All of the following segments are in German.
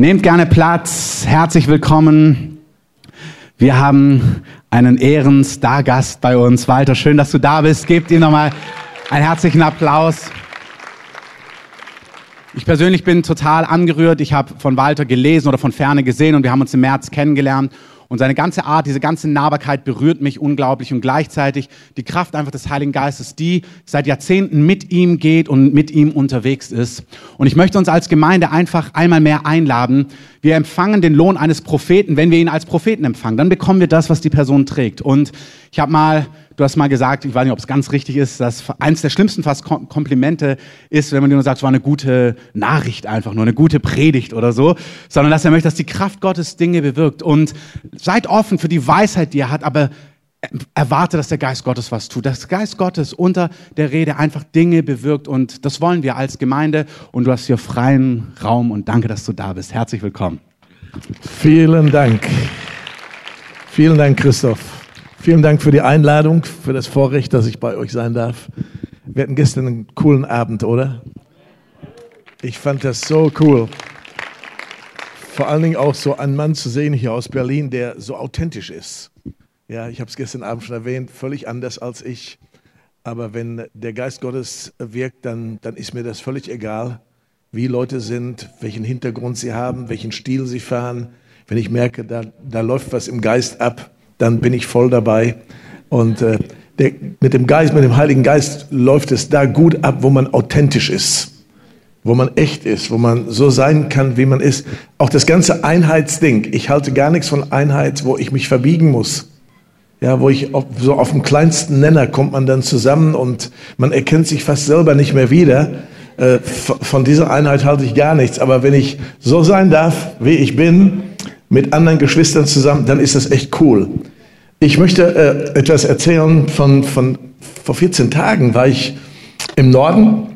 Nehmt gerne Platz. Herzlich willkommen. Wir haben einen Ehrenstargast bei uns. Walter, schön, dass du da bist. Gebt ihm nochmal einen herzlichen Applaus. Ich persönlich bin total angerührt. Ich habe von Walter gelesen oder von Ferne gesehen und wir haben uns im März kennengelernt. Und seine ganze Art, diese ganze Nahbarkeit berührt mich unglaublich und gleichzeitig die Kraft einfach des Heiligen Geistes, die seit Jahrzehnten mit ihm geht und mit ihm unterwegs ist. Und ich möchte uns als Gemeinde einfach einmal mehr einladen. Wir empfangen den Lohn eines Propheten, wenn wir ihn als Propheten empfangen. Dann bekommen wir das, was die Person trägt. Und ich habe mal Du hast mal gesagt, ich weiß nicht, ob es ganz richtig ist, dass eins der schlimmsten fast Komplimente ist, wenn man dir nur sagt, es war eine gute Nachricht einfach, nur eine gute Predigt oder so, sondern dass er möchte, dass die Kraft Gottes Dinge bewirkt. Und seid offen für die Weisheit, die er hat, aber erwarte, dass der Geist Gottes was tut. Dass der Geist Gottes unter der Rede einfach Dinge bewirkt und das wollen wir als Gemeinde und du hast hier freien Raum und danke, dass du da bist. Herzlich willkommen. Vielen Dank. Vielen Dank, Christoph. Vielen Dank für die Einladung, für das Vorrecht, dass ich bei euch sein darf. Wir hatten gestern einen coolen Abend, oder? Ich fand das so cool. Vor allen Dingen auch so einen Mann zu sehen hier aus Berlin, der so authentisch ist. Ja, ich habe es gestern Abend schon erwähnt, völlig anders als ich. Aber wenn der Geist Gottes wirkt, dann, dann ist mir das völlig egal, wie Leute sind, welchen Hintergrund sie haben, welchen Stil sie fahren. Wenn ich merke, da, da läuft was im Geist ab, dann bin ich voll dabei. Und äh, der, mit dem Geist, mit dem Heiligen Geist läuft es da gut ab, wo man authentisch ist, wo man echt ist, wo man so sein kann, wie man ist. Auch das ganze Einheitsding. Ich halte gar nichts von Einheit, wo ich mich verbiegen muss. Ja, wo ich auf, so auf dem kleinsten Nenner kommt man dann zusammen und man erkennt sich fast selber nicht mehr wieder. Äh, von dieser Einheit halte ich gar nichts. Aber wenn ich so sein darf, wie ich bin, mit anderen Geschwistern zusammen, dann ist das echt cool. Ich möchte äh, etwas erzählen von, von vor 14 Tagen war ich im Norden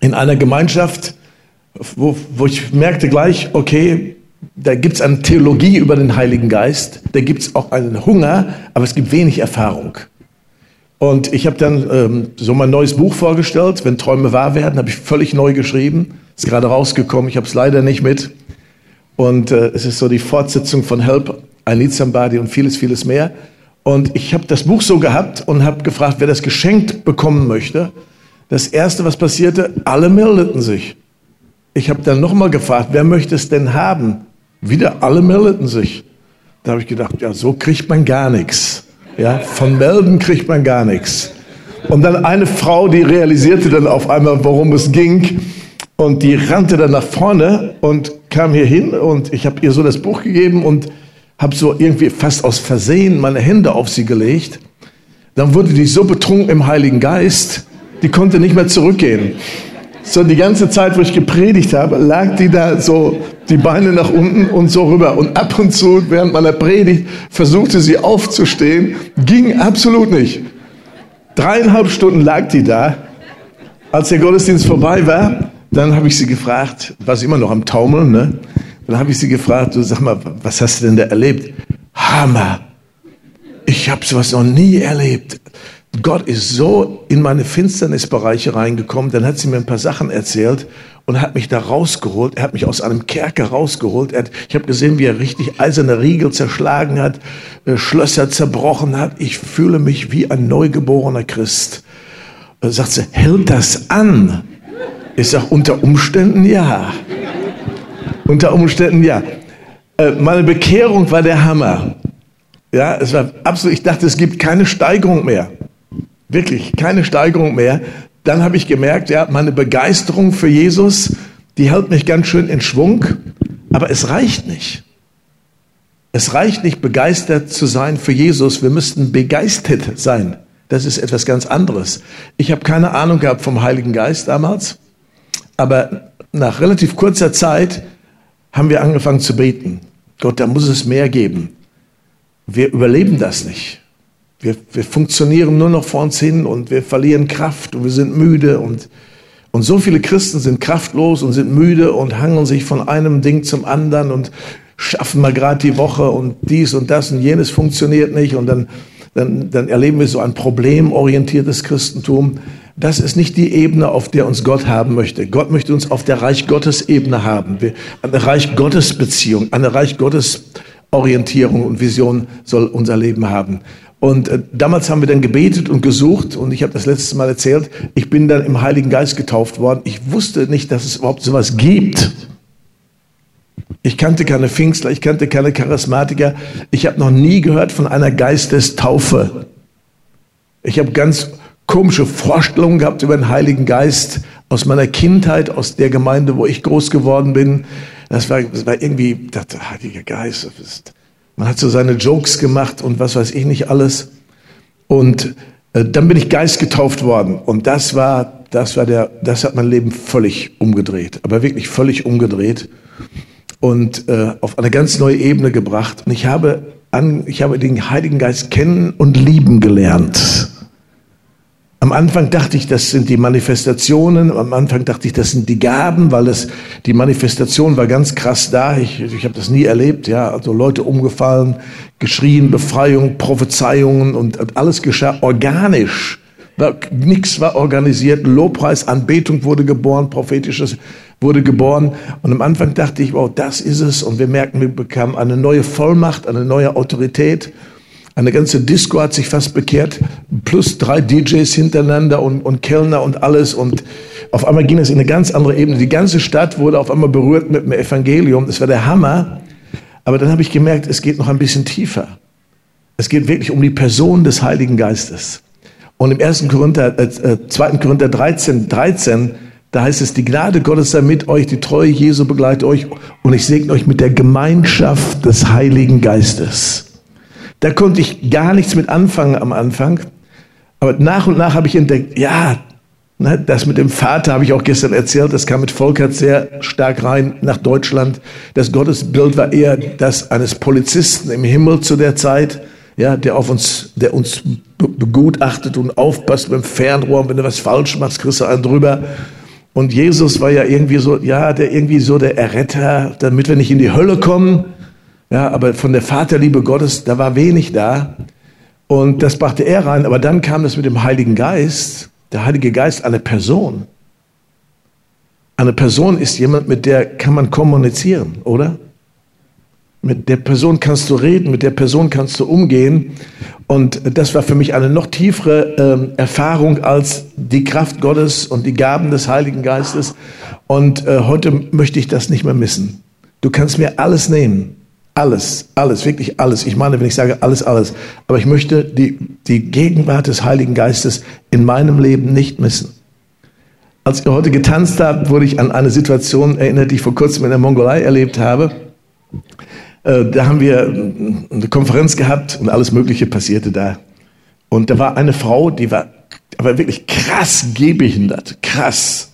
in einer Gemeinschaft, wo, wo ich merkte gleich, okay, da gibt es eine Theologie über den Heiligen Geist, da gibt es auch einen Hunger, aber es gibt wenig Erfahrung. Und ich habe dann ähm, so mein neues Buch vorgestellt, wenn Träume wahr werden, habe ich völlig neu geschrieben, ist gerade rausgekommen, ich habe es leider nicht mit. Und äh, es ist so die Fortsetzung von Help, I Need Somebody und vieles, vieles mehr. Und ich habe das Buch so gehabt und habe gefragt, wer das geschenkt bekommen möchte. Das Erste, was passierte, alle meldeten sich. Ich habe dann nochmal gefragt, wer möchte es denn haben? Wieder alle meldeten sich. Da habe ich gedacht, ja, so kriegt man gar nichts. Ja, von melden kriegt man gar nichts. Und dann eine Frau, die realisierte dann auf einmal, worum es ging. Und die rannte dann nach vorne und kam hier hin und ich habe ihr so das Buch gegeben und habe so irgendwie fast aus Versehen meine Hände auf sie gelegt. Dann wurde die so betrunken im Heiligen Geist, die konnte nicht mehr zurückgehen. So die ganze Zeit, wo ich gepredigt habe, lag die da so die Beine nach unten und so rüber. Und ab und zu während meiner Predigt versuchte sie aufzustehen, ging absolut nicht. Dreieinhalb Stunden lag die da. Als der Gottesdienst vorbei war, dann habe ich sie gefragt, war sie immer noch am Taumeln, ne? Dann habe ich sie gefragt, du sag mal, was hast du denn da erlebt? Hammer! Ich habe sowas noch nie erlebt. Gott ist so in meine Finsternisbereiche reingekommen, dann hat sie mir ein paar Sachen erzählt und hat mich da rausgeholt. Er hat mich aus einem Kerker rausgeholt. Hat, ich habe gesehen, wie er richtig eiserne Riegel zerschlagen hat, äh, Schlösser zerbrochen hat. Ich fühle mich wie ein neugeborener Christ. Da sagt sie, hält das an? Ich sage, unter Umständen ja. Unter Umständen ja. Äh, meine Bekehrung war der Hammer. Ja, es war absolut, ich dachte, es gibt keine Steigerung mehr. Wirklich, keine Steigerung mehr. Dann habe ich gemerkt, ja, meine Begeisterung für Jesus, die hält mich ganz schön in Schwung, aber es reicht nicht. Es reicht nicht, begeistert zu sein für Jesus. Wir müssten begeistert sein. Das ist etwas ganz anderes. Ich habe keine Ahnung gehabt vom Heiligen Geist damals. Aber nach relativ kurzer Zeit haben wir angefangen zu beten. Gott, da muss es mehr geben. Wir überleben das nicht. Wir, wir funktionieren nur noch vor uns hin und wir verlieren Kraft und wir sind müde und, und so viele Christen sind kraftlos und sind müde und hangeln sich von einem Ding zum anderen und schaffen mal gerade die Woche und dies und das und jenes funktioniert nicht und dann, dann, dann erleben wir so ein problemorientiertes Christentum das ist nicht die Ebene, auf der uns Gott haben möchte. Gott möchte uns auf der Reich Gottes Ebene haben. Eine Reich Gottes Beziehung, eine Reich Gottes Orientierung und Vision soll unser Leben haben. Und äh, damals haben wir dann gebetet und gesucht und ich habe das letzte Mal erzählt, ich bin dann im Heiligen Geist getauft worden. Ich wusste nicht, dass es überhaupt sowas gibt. Ich kannte keine Pfingstler, ich kannte keine Charismatiker. Ich habe noch nie gehört von einer Geistestaufe. Ich habe ganz komische Vorstellungen gehabt über den Heiligen Geist aus meiner Kindheit, aus der Gemeinde, wo ich groß geworden bin. Das war, das war irgendwie, der Heilige Geist, ist, man hat so seine Jokes gemacht und was weiß ich nicht alles. Und äh, dann bin ich Geist getauft worden. Und das war, das war der, das hat mein Leben völlig umgedreht. Aber wirklich völlig umgedreht. Und äh, auf eine ganz neue Ebene gebracht. Und ich habe an, ich habe den Heiligen Geist kennen und lieben gelernt. Am Anfang dachte ich, das sind die Manifestationen. Am Anfang dachte ich, das sind die Gaben, weil es die Manifestation war ganz krass da. Ich, ich habe das nie erlebt. Ja, also Leute umgefallen, geschrien, Befreiung, Prophezeiungen und alles geschah organisch. Nichts war organisiert. Lobpreis, Anbetung wurde geboren, prophetisches wurde geboren. Und am Anfang dachte ich, wow, das ist es. Und wir merken, wir bekamen eine neue Vollmacht, eine neue Autorität. Eine ganze Disco hat sich fast bekehrt, plus drei DJs hintereinander und, und Kellner und alles. Und auf einmal ging es in eine ganz andere Ebene. Die ganze Stadt wurde auf einmal berührt mit dem Evangelium. Das war der Hammer. Aber dann habe ich gemerkt, es geht noch ein bisschen tiefer. Es geht wirklich um die Person des Heiligen Geistes. Und im 1. Korinther, äh, 2. Äh, Korinther 13, 13, da heißt es, die Gnade Gottes sei mit euch, die Treue Jesu begleitet euch und ich segne euch mit der Gemeinschaft des Heiligen Geistes. Da konnte ich gar nichts mit anfangen am Anfang. Aber nach und nach habe ich entdeckt, ja, ne, das mit dem Vater habe ich auch gestern erzählt, das kam mit Volkert sehr stark rein nach Deutschland. Das Gottesbild war eher das eines Polizisten im Himmel zu der Zeit, ja, der auf uns, der uns begutachtet und aufpasst mit dem Fernrohr. Und wenn du was falsch machst, kriegst du einen drüber. Und Jesus war ja irgendwie so, ja, der irgendwie so der Erretter, damit wir nicht in die Hölle kommen. Ja, aber von der Vaterliebe Gottes, da war wenig da. Und das brachte er rein. Aber dann kam das mit dem Heiligen Geist. Der Heilige Geist, eine Person. Eine Person ist jemand, mit der kann man kommunizieren, oder? Mit der Person kannst du reden, mit der Person kannst du umgehen. Und das war für mich eine noch tiefere äh, Erfahrung als die Kraft Gottes und die Gaben des Heiligen Geistes. Und äh, heute möchte ich das nicht mehr missen. Du kannst mir alles nehmen. Alles, alles, wirklich alles. Ich meine, wenn ich sage alles, alles. Aber ich möchte die, die Gegenwart des Heiligen Geistes in meinem Leben nicht missen. Als ihr heute getanzt habt, wurde ich an eine Situation erinnert, die ich vor kurzem in der Mongolei erlebt habe. Äh, da haben wir eine Konferenz gehabt und alles Mögliche passierte da. Und da war eine Frau, die war aber wirklich krass gehbehindert, krass.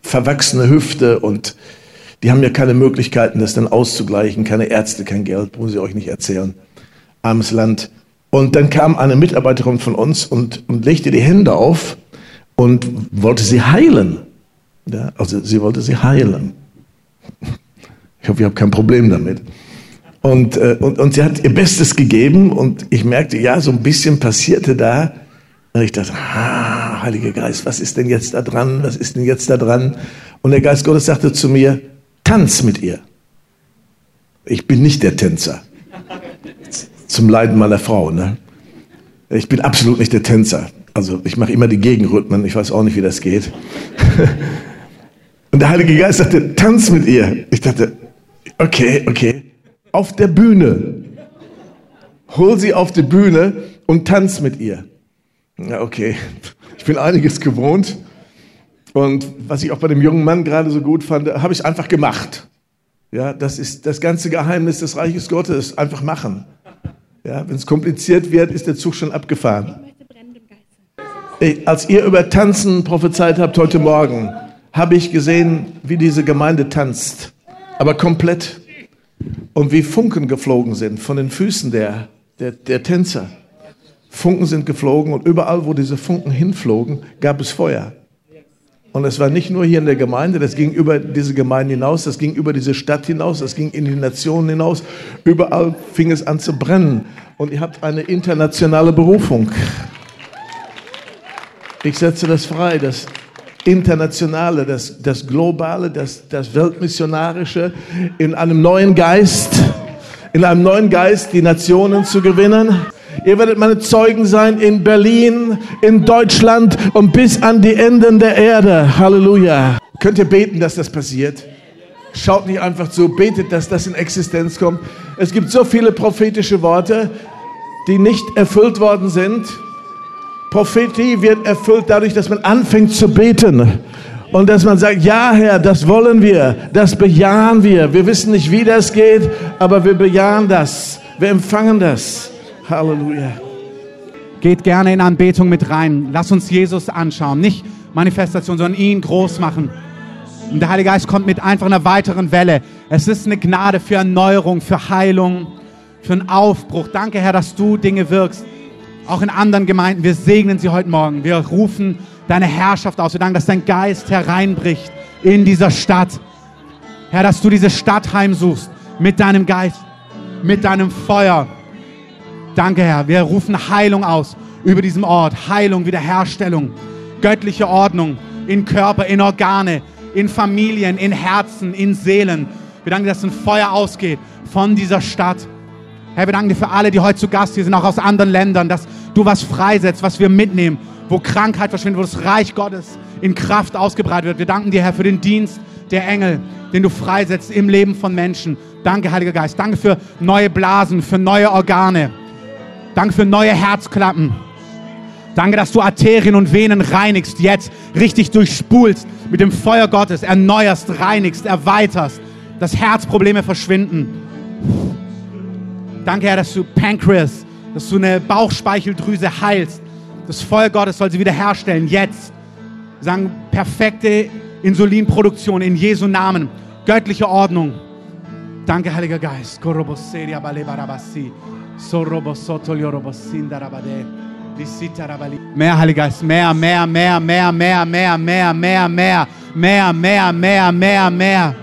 Verwachsene Hüfte und die haben ja keine Möglichkeiten, das dann auszugleichen, keine Ärzte, kein Geld, muss ich euch nicht erzählen. Armes Land. Und dann kam eine Mitarbeiterin von uns und, und legte die Hände auf und wollte sie heilen. Ja, also sie wollte sie heilen. Ich hoffe, ihr habt kein Problem damit. Und, äh, und, und sie hat ihr Bestes gegeben und ich merkte, ja, so ein bisschen passierte da. Und ich dachte, ah, Heiliger Geist, was ist denn jetzt da dran? Was ist denn jetzt da dran? Und der Geist Gottes sagte zu mir, tanz mit ihr. Ich bin nicht der Tänzer. Zum Leiden meiner Frau. Ne? Ich bin absolut nicht der Tänzer. Also ich mache immer die Gegenrhythmen. Ich weiß auch nicht, wie das geht. Und der Heilige Geist sagte, tanz mit ihr. Ich dachte, okay, okay. Auf der Bühne. Hol sie auf die Bühne und tanz mit ihr. Ja, okay. Ich bin einiges gewohnt. Und was ich auch bei dem jungen Mann gerade so gut fand, habe ich einfach gemacht. Ja, das ist das ganze Geheimnis des Reiches Gottes. Einfach machen. Ja, wenn es kompliziert wird, ist der Zug schon abgefahren. Ich, als ihr über Tanzen prophezeit habt heute Morgen, habe ich gesehen, wie diese Gemeinde tanzt. Aber komplett. Und wie Funken geflogen sind von den Füßen der, der, der Tänzer. Funken sind geflogen und überall, wo diese Funken hinflogen, gab es Feuer. Und es war nicht nur hier in der Gemeinde, das ging über diese Gemeinde hinaus, das ging über diese Stadt hinaus, das ging in die Nationen hinaus. Überall fing es an zu brennen. Und ihr habt eine internationale Berufung. Ich setze das frei, das Internationale, das, das Globale, das, das Weltmissionarische in einem neuen Geist, in einem neuen Geist die Nationen zu gewinnen. Ihr werdet meine Zeugen sein in Berlin, in Deutschland und bis an die Enden der Erde. Halleluja. Könnt ihr beten, dass das passiert? Schaut nicht einfach zu, betet, dass das in Existenz kommt. Es gibt so viele prophetische Worte, die nicht erfüllt worden sind. Prophetie wird erfüllt dadurch, dass man anfängt zu beten. Und dass man sagt, ja Herr, das wollen wir, das bejahen wir. Wir wissen nicht, wie das geht, aber wir bejahen das. Wir empfangen das. Halleluja. Geht gerne in Anbetung mit rein. Lass uns Jesus anschauen. Nicht Manifestation, sondern ihn groß machen. Und der Heilige Geist kommt mit einfach einer weiteren Welle. Es ist eine Gnade für Erneuerung, für Heilung, für einen Aufbruch. Danke, Herr, dass du Dinge wirkst. Auch in anderen Gemeinden. Wir segnen sie heute Morgen. Wir rufen deine Herrschaft aus. Wir danken, dass dein Geist hereinbricht in dieser Stadt. Herr, dass du diese Stadt heimsuchst mit deinem Geist, mit deinem Feuer. Danke, Herr. Wir rufen Heilung aus über diesem Ort. Heilung, Wiederherstellung, göttliche Ordnung in Körper, in Organe, in Familien, in Herzen, in Seelen. Wir danken, dass ein Feuer ausgeht von dieser Stadt. Herr, wir danken dir für alle, die heute zu Gast hier sind, auch aus anderen Ländern, dass du was freisetzt, was wir mitnehmen, wo Krankheit verschwindet, wo das Reich Gottes in Kraft ausgebreitet wird. Wir danken dir, Herr, für den Dienst der Engel, den du freisetzt im Leben von Menschen. Danke, Heiliger Geist. Danke für neue Blasen, für neue Organe. Danke für neue Herzklappen. Danke, dass du Arterien und Venen reinigst, jetzt richtig durchspulst mit dem Feuer Gottes, erneuerst, reinigst, erweiterst, dass Herzprobleme verschwinden. Danke, Herr, dass du Pancreas, dass du eine Bauchspeicheldrüse heilst. Das Feuer Gottes soll sie wiederherstellen, jetzt. Wir sagen perfekte Insulinproduktion in Jesu Namen, göttliche Ordnung. Danke, Heiliger Geist. Mehr, Heiliger Geist, mehr, mehr, mehr, mehr, mehr, mehr, mehr, mehr, mehr, mehr, mehr, mehr, mehr, mehr.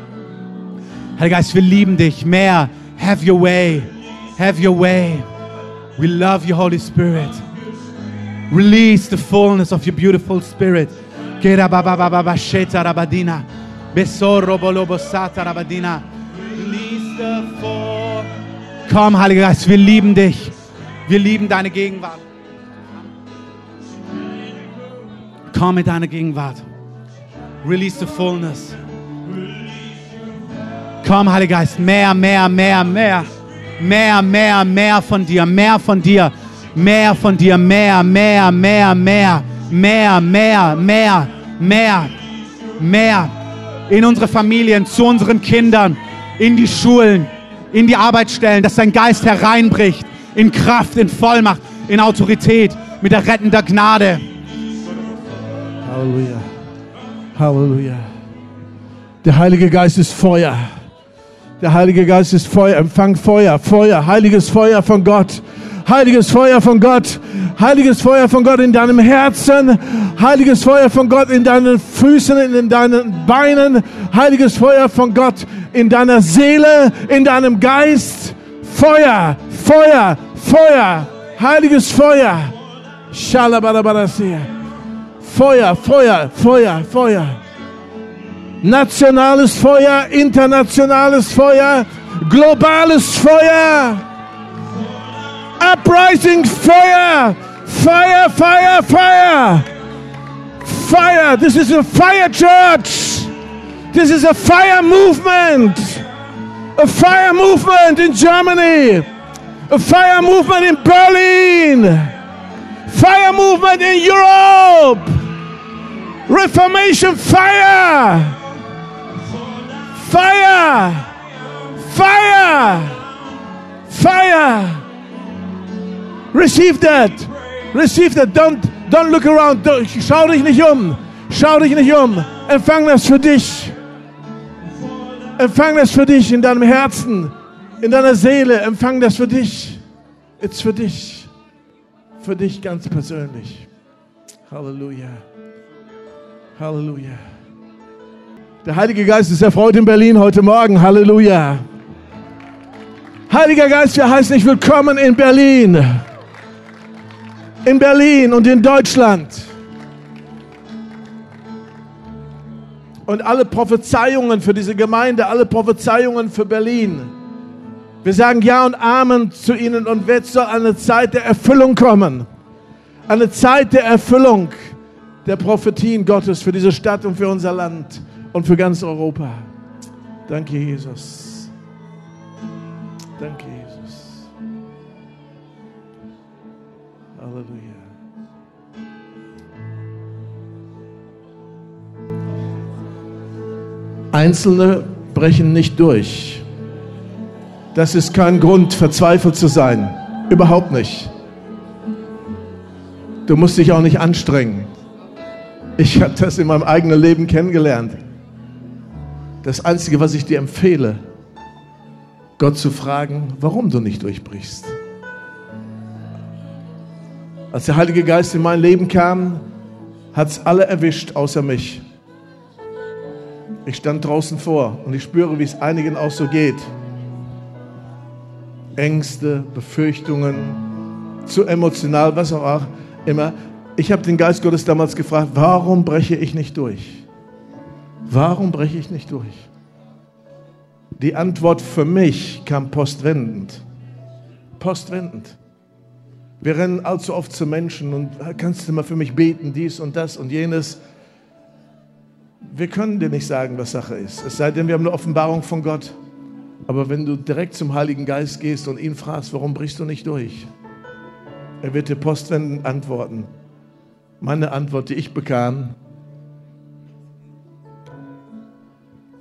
Heiliger Geist, wir lieben dich. Mehr. Have your way. Have your way. We love you, Holy Spirit. Release the fullness of your beautiful spirit. Besoro bolobosata rabadina. Release full. Komm, Heiliger Geist, wir lieben dich. Wir lieben deine Gegenwart. Komm mit deiner Gegenwart. Release the fullness. Komm, Heiliger Geist, mehr, mehr, mehr, mehr. Mehr, mehr, mehr von dir, mehr von dir, mehr von dir, mehr, mehr, mehr, mehr, mehr, mehr, mehr, mehr, mehr. In unsere Familien, zu unseren Kindern, in die Schulen, in die Arbeitsstellen, dass dein Geist hereinbricht, in Kraft, in Vollmacht, in Autorität, mit der rettender Gnade. Halleluja. Halleluja. Der Heilige Geist ist Feuer. Der Heilige Geist ist Feuer. Empfang Feuer, Feuer, heiliges Feuer von Gott. Heiliges Feuer von Gott. Heiliges Feuer von Gott in deinem Herzen. Heiliges Feuer von Gott in deinen Füßen, in deinen Beinen. Heiliges Feuer von Gott in deiner Seele, in deinem Geist. Feuer, Feuer, Feuer. Heiliges Feuer. Shalabalabalasiya. Feuer, Feuer, Feuer, Feuer. Nationales Feuer, internationales Feuer, globales Feuer. Uprising Feuer, Fire, Fire, Fire. Fire. This is a fire church. This is a fire movement. A fire movement in Germany. A fire movement in Berlin. Fire movement in Europe. Reformation fire. Fire. Fire. Fire. Receive that. Receive that. Don't, don't look around. Schau dich nicht um. Schau dich nicht um. Empfang das für dich. Empfang das für dich in deinem Herzen, in deiner Seele. Empfang das für dich. It's für dich. Für dich ganz persönlich. Halleluja. Halleluja. Der Heilige Geist ist erfreut in Berlin heute Morgen. Halleluja. Heiliger Geist, wir heißen dich willkommen in Berlin in Berlin und in Deutschland. Und alle Prophezeiungen für diese Gemeinde, alle Prophezeiungen für Berlin. Wir sagen Ja und Amen zu ihnen und jetzt soll eine Zeit der Erfüllung kommen. Eine Zeit der Erfüllung der Prophetien Gottes für diese Stadt und für unser Land und für ganz Europa. Danke, Jesus. Danke, Jesus. Halleluja. Einzelne brechen nicht durch. Das ist kein Grund, verzweifelt zu sein. Überhaupt nicht. Du musst dich auch nicht anstrengen. Ich habe das in meinem eigenen Leben kennengelernt. Das Einzige, was ich dir empfehle, Gott zu fragen, warum du nicht durchbrichst. Als der Heilige Geist in mein Leben kam, hat es alle erwischt, außer mich. Ich stand draußen vor und ich spüre, wie es einigen auch so geht. Ängste, Befürchtungen, zu emotional, was auch immer. Ich habe den Geist Gottes damals gefragt, warum breche ich nicht durch? Warum breche ich nicht durch? Die Antwort für mich kam postwendend. Postwendend. Wir rennen allzu oft zu Menschen und kannst du mal für mich beten, dies und das und jenes. Wir können dir nicht sagen, was Sache ist. Es sei denn, wir haben eine Offenbarung von Gott. Aber wenn du direkt zum Heiligen Geist gehst und ihn fragst, warum brichst du nicht durch? Er wird dir postwendend antworten. Meine Antwort, die ich bekam,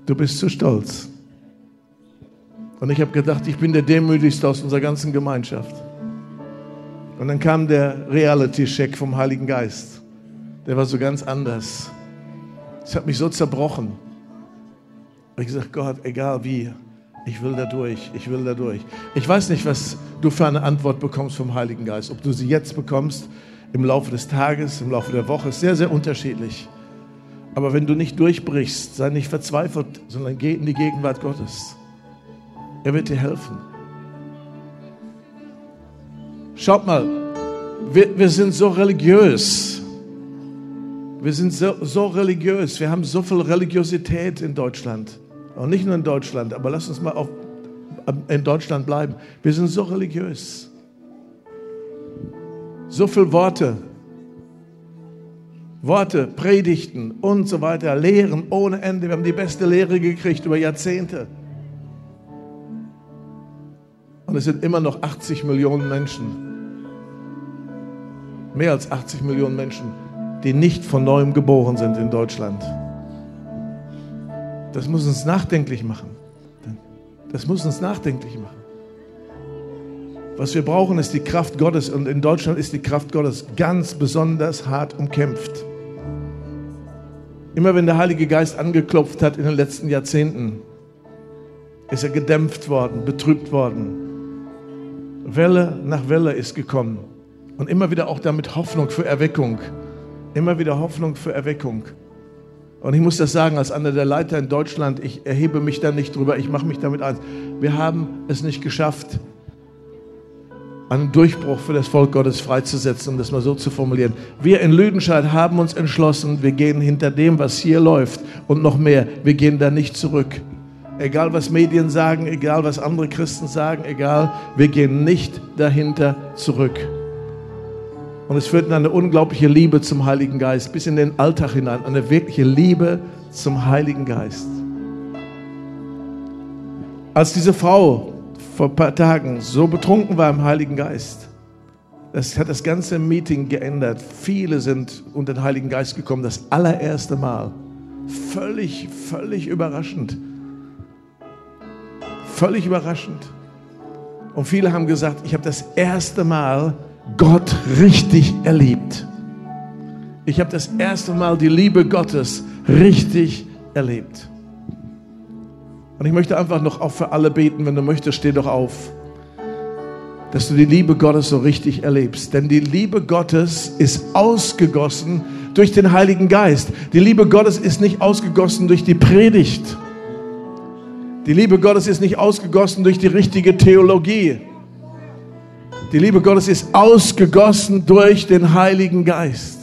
du bist zu stolz. Und ich habe gedacht, ich bin der Demütigste aus unserer ganzen Gemeinschaft. Und dann kam der Reality-Check vom Heiligen Geist. Der war so ganz anders. Es hat mich so zerbrochen. Ich gesagt, Gott, egal wie, ich will da durch, ich will da durch. Ich weiß nicht, was du für eine Antwort bekommst vom Heiligen Geist. Ob du sie jetzt bekommst, im Laufe des Tages, im Laufe der Woche, ist sehr, sehr unterschiedlich. Aber wenn du nicht durchbrichst, sei nicht verzweifelt, sondern geh in die Gegenwart Gottes. Er wird dir helfen. Schaut mal, wir, wir sind so religiös. Wir sind so, so religiös. Wir haben so viel Religiosität in Deutschland. Und nicht nur in Deutschland, aber lass uns mal auf, in Deutschland bleiben. Wir sind so religiös. So viele Worte. Worte, Predigten und so weiter, Lehren ohne Ende. Wir haben die beste Lehre gekriegt über Jahrzehnte. Und es sind immer noch 80 Millionen Menschen, mehr als 80 Millionen Menschen, die nicht von neuem geboren sind in Deutschland. Das muss uns nachdenklich machen. Das muss uns nachdenklich machen. Was wir brauchen, ist die Kraft Gottes. Und in Deutschland ist die Kraft Gottes ganz besonders hart umkämpft. Immer wenn der Heilige Geist angeklopft hat in den letzten Jahrzehnten, ist er gedämpft worden, betrübt worden. Welle nach Welle ist gekommen. Und immer wieder auch damit Hoffnung für Erweckung. Immer wieder Hoffnung für Erweckung. Und ich muss das sagen, als einer der Leiter in Deutschland, ich erhebe mich da nicht drüber, ich mache mich damit eins. Wir haben es nicht geschafft, einen Durchbruch für das Volk Gottes freizusetzen, um das mal so zu formulieren. Wir in Lüdenscheid haben uns entschlossen, wir gehen hinter dem, was hier läuft und noch mehr. Wir gehen da nicht zurück. Egal was Medien sagen, egal was andere Christen sagen, egal, wir gehen nicht dahinter zurück. Und es führt in eine unglaubliche Liebe zum Heiligen Geist, bis in den Alltag hinein, eine wirkliche Liebe zum Heiligen Geist. Als diese Frau vor ein paar Tagen so betrunken war im Heiligen Geist, das hat das ganze Meeting geändert. Viele sind unter den Heiligen Geist gekommen, das allererste Mal. Völlig, völlig überraschend. Völlig überraschend. Und viele haben gesagt, ich habe das erste Mal Gott richtig erlebt. Ich habe das erste Mal die Liebe Gottes richtig erlebt. Und ich möchte einfach noch auch für alle beten, wenn du möchtest, steh doch auf. Dass du die Liebe Gottes so richtig erlebst. Denn die Liebe Gottes ist ausgegossen durch den Heiligen Geist. Die Liebe Gottes ist nicht ausgegossen durch die Predigt. Die Liebe Gottes ist nicht ausgegossen durch die richtige Theologie. Die Liebe Gottes ist ausgegossen durch den Heiligen Geist.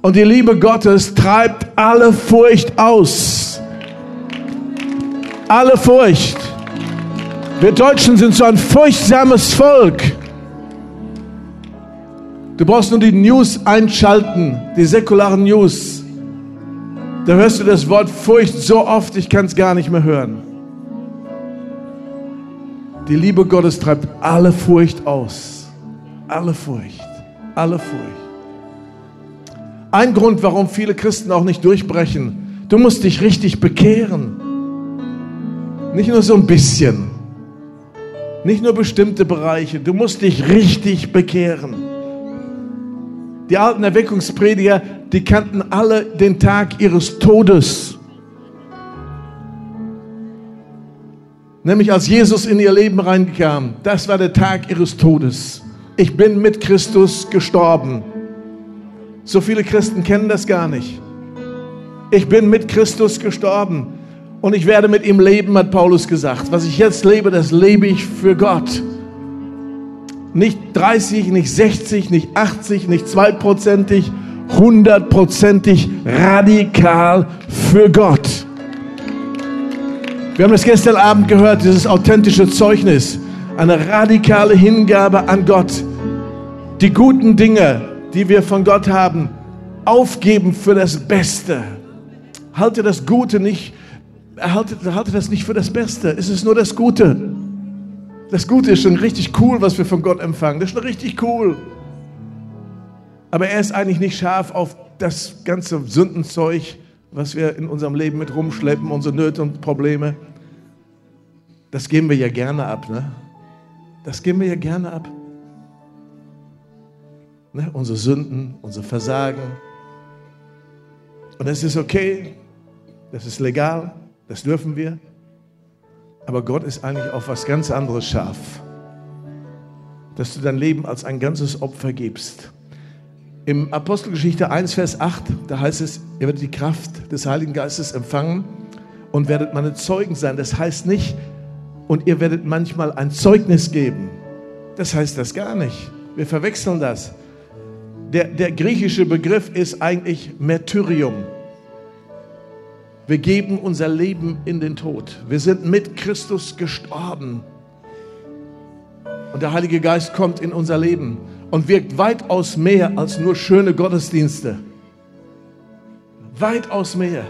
Und die Liebe Gottes treibt alle Furcht aus. Alle Furcht. Wir Deutschen sind so ein furchtsames Volk. Du brauchst nur die News einschalten, die säkularen News. Da hörst du das Wort Furcht so oft, ich kann es gar nicht mehr hören. Die Liebe Gottes treibt alle Furcht aus. Alle Furcht. Alle Furcht. Ein Grund, warum viele Christen auch nicht durchbrechen. Du musst dich richtig bekehren. Nicht nur so ein bisschen. Nicht nur bestimmte Bereiche. Du musst dich richtig bekehren. Die alten Erweckungsprediger, die kannten alle den Tag ihres Todes. Nämlich als Jesus in ihr Leben reinkam, das war der Tag ihres Todes. Ich bin mit Christus gestorben. So viele Christen kennen das gar nicht. Ich bin mit Christus gestorben und ich werde mit ihm leben, hat Paulus gesagt. Was ich jetzt lebe, das lebe ich für Gott. Nicht 30, nicht 60, nicht 80, nicht zweiprozentig, hundertprozentig radikal für Gott. Wir haben es gestern Abend gehört, dieses authentische Zeugnis, eine radikale Hingabe an Gott. Die guten Dinge, die wir von Gott haben, aufgeben für das Beste. Halte das Gute nicht, halte, halte das nicht für das Beste. Es ist nur das Gute. Das Gute ist schon richtig cool, was wir von Gott empfangen. Das ist schon richtig cool. Aber er ist eigentlich nicht scharf auf das ganze Sündenzeug, was wir in unserem Leben mit rumschleppen, unsere Nöte und Probleme, das geben wir ja gerne ab. Ne? Das geben wir ja gerne ab. Ne? Unsere Sünden, unser Versagen. Und das ist okay, das ist legal, das dürfen wir. Aber Gott ist eigentlich auf was ganz anderes scharf. Dass du dein Leben als ein ganzes Opfer gibst. Im Apostelgeschichte 1, Vers 8, da heißt es, ihr werdet die Kraft des Heiligen Geistes empfangen und werdet meine Zeugen sein. Das heißt nicht, und ihr werdet manchmal ein Zeugnis geben. Das heißt das gar nicht. Wir verwechseln das. Der, der griechische Begriff ist eigentlich Märtyrium. Wir geben unser Leben in den Tod. Wir sind mit Christus gestorben. Und der Heilige Geist kommt in unser Leben und wirkt weitaus mehr als nur schöne Gottesdienste. Weitaus mehr.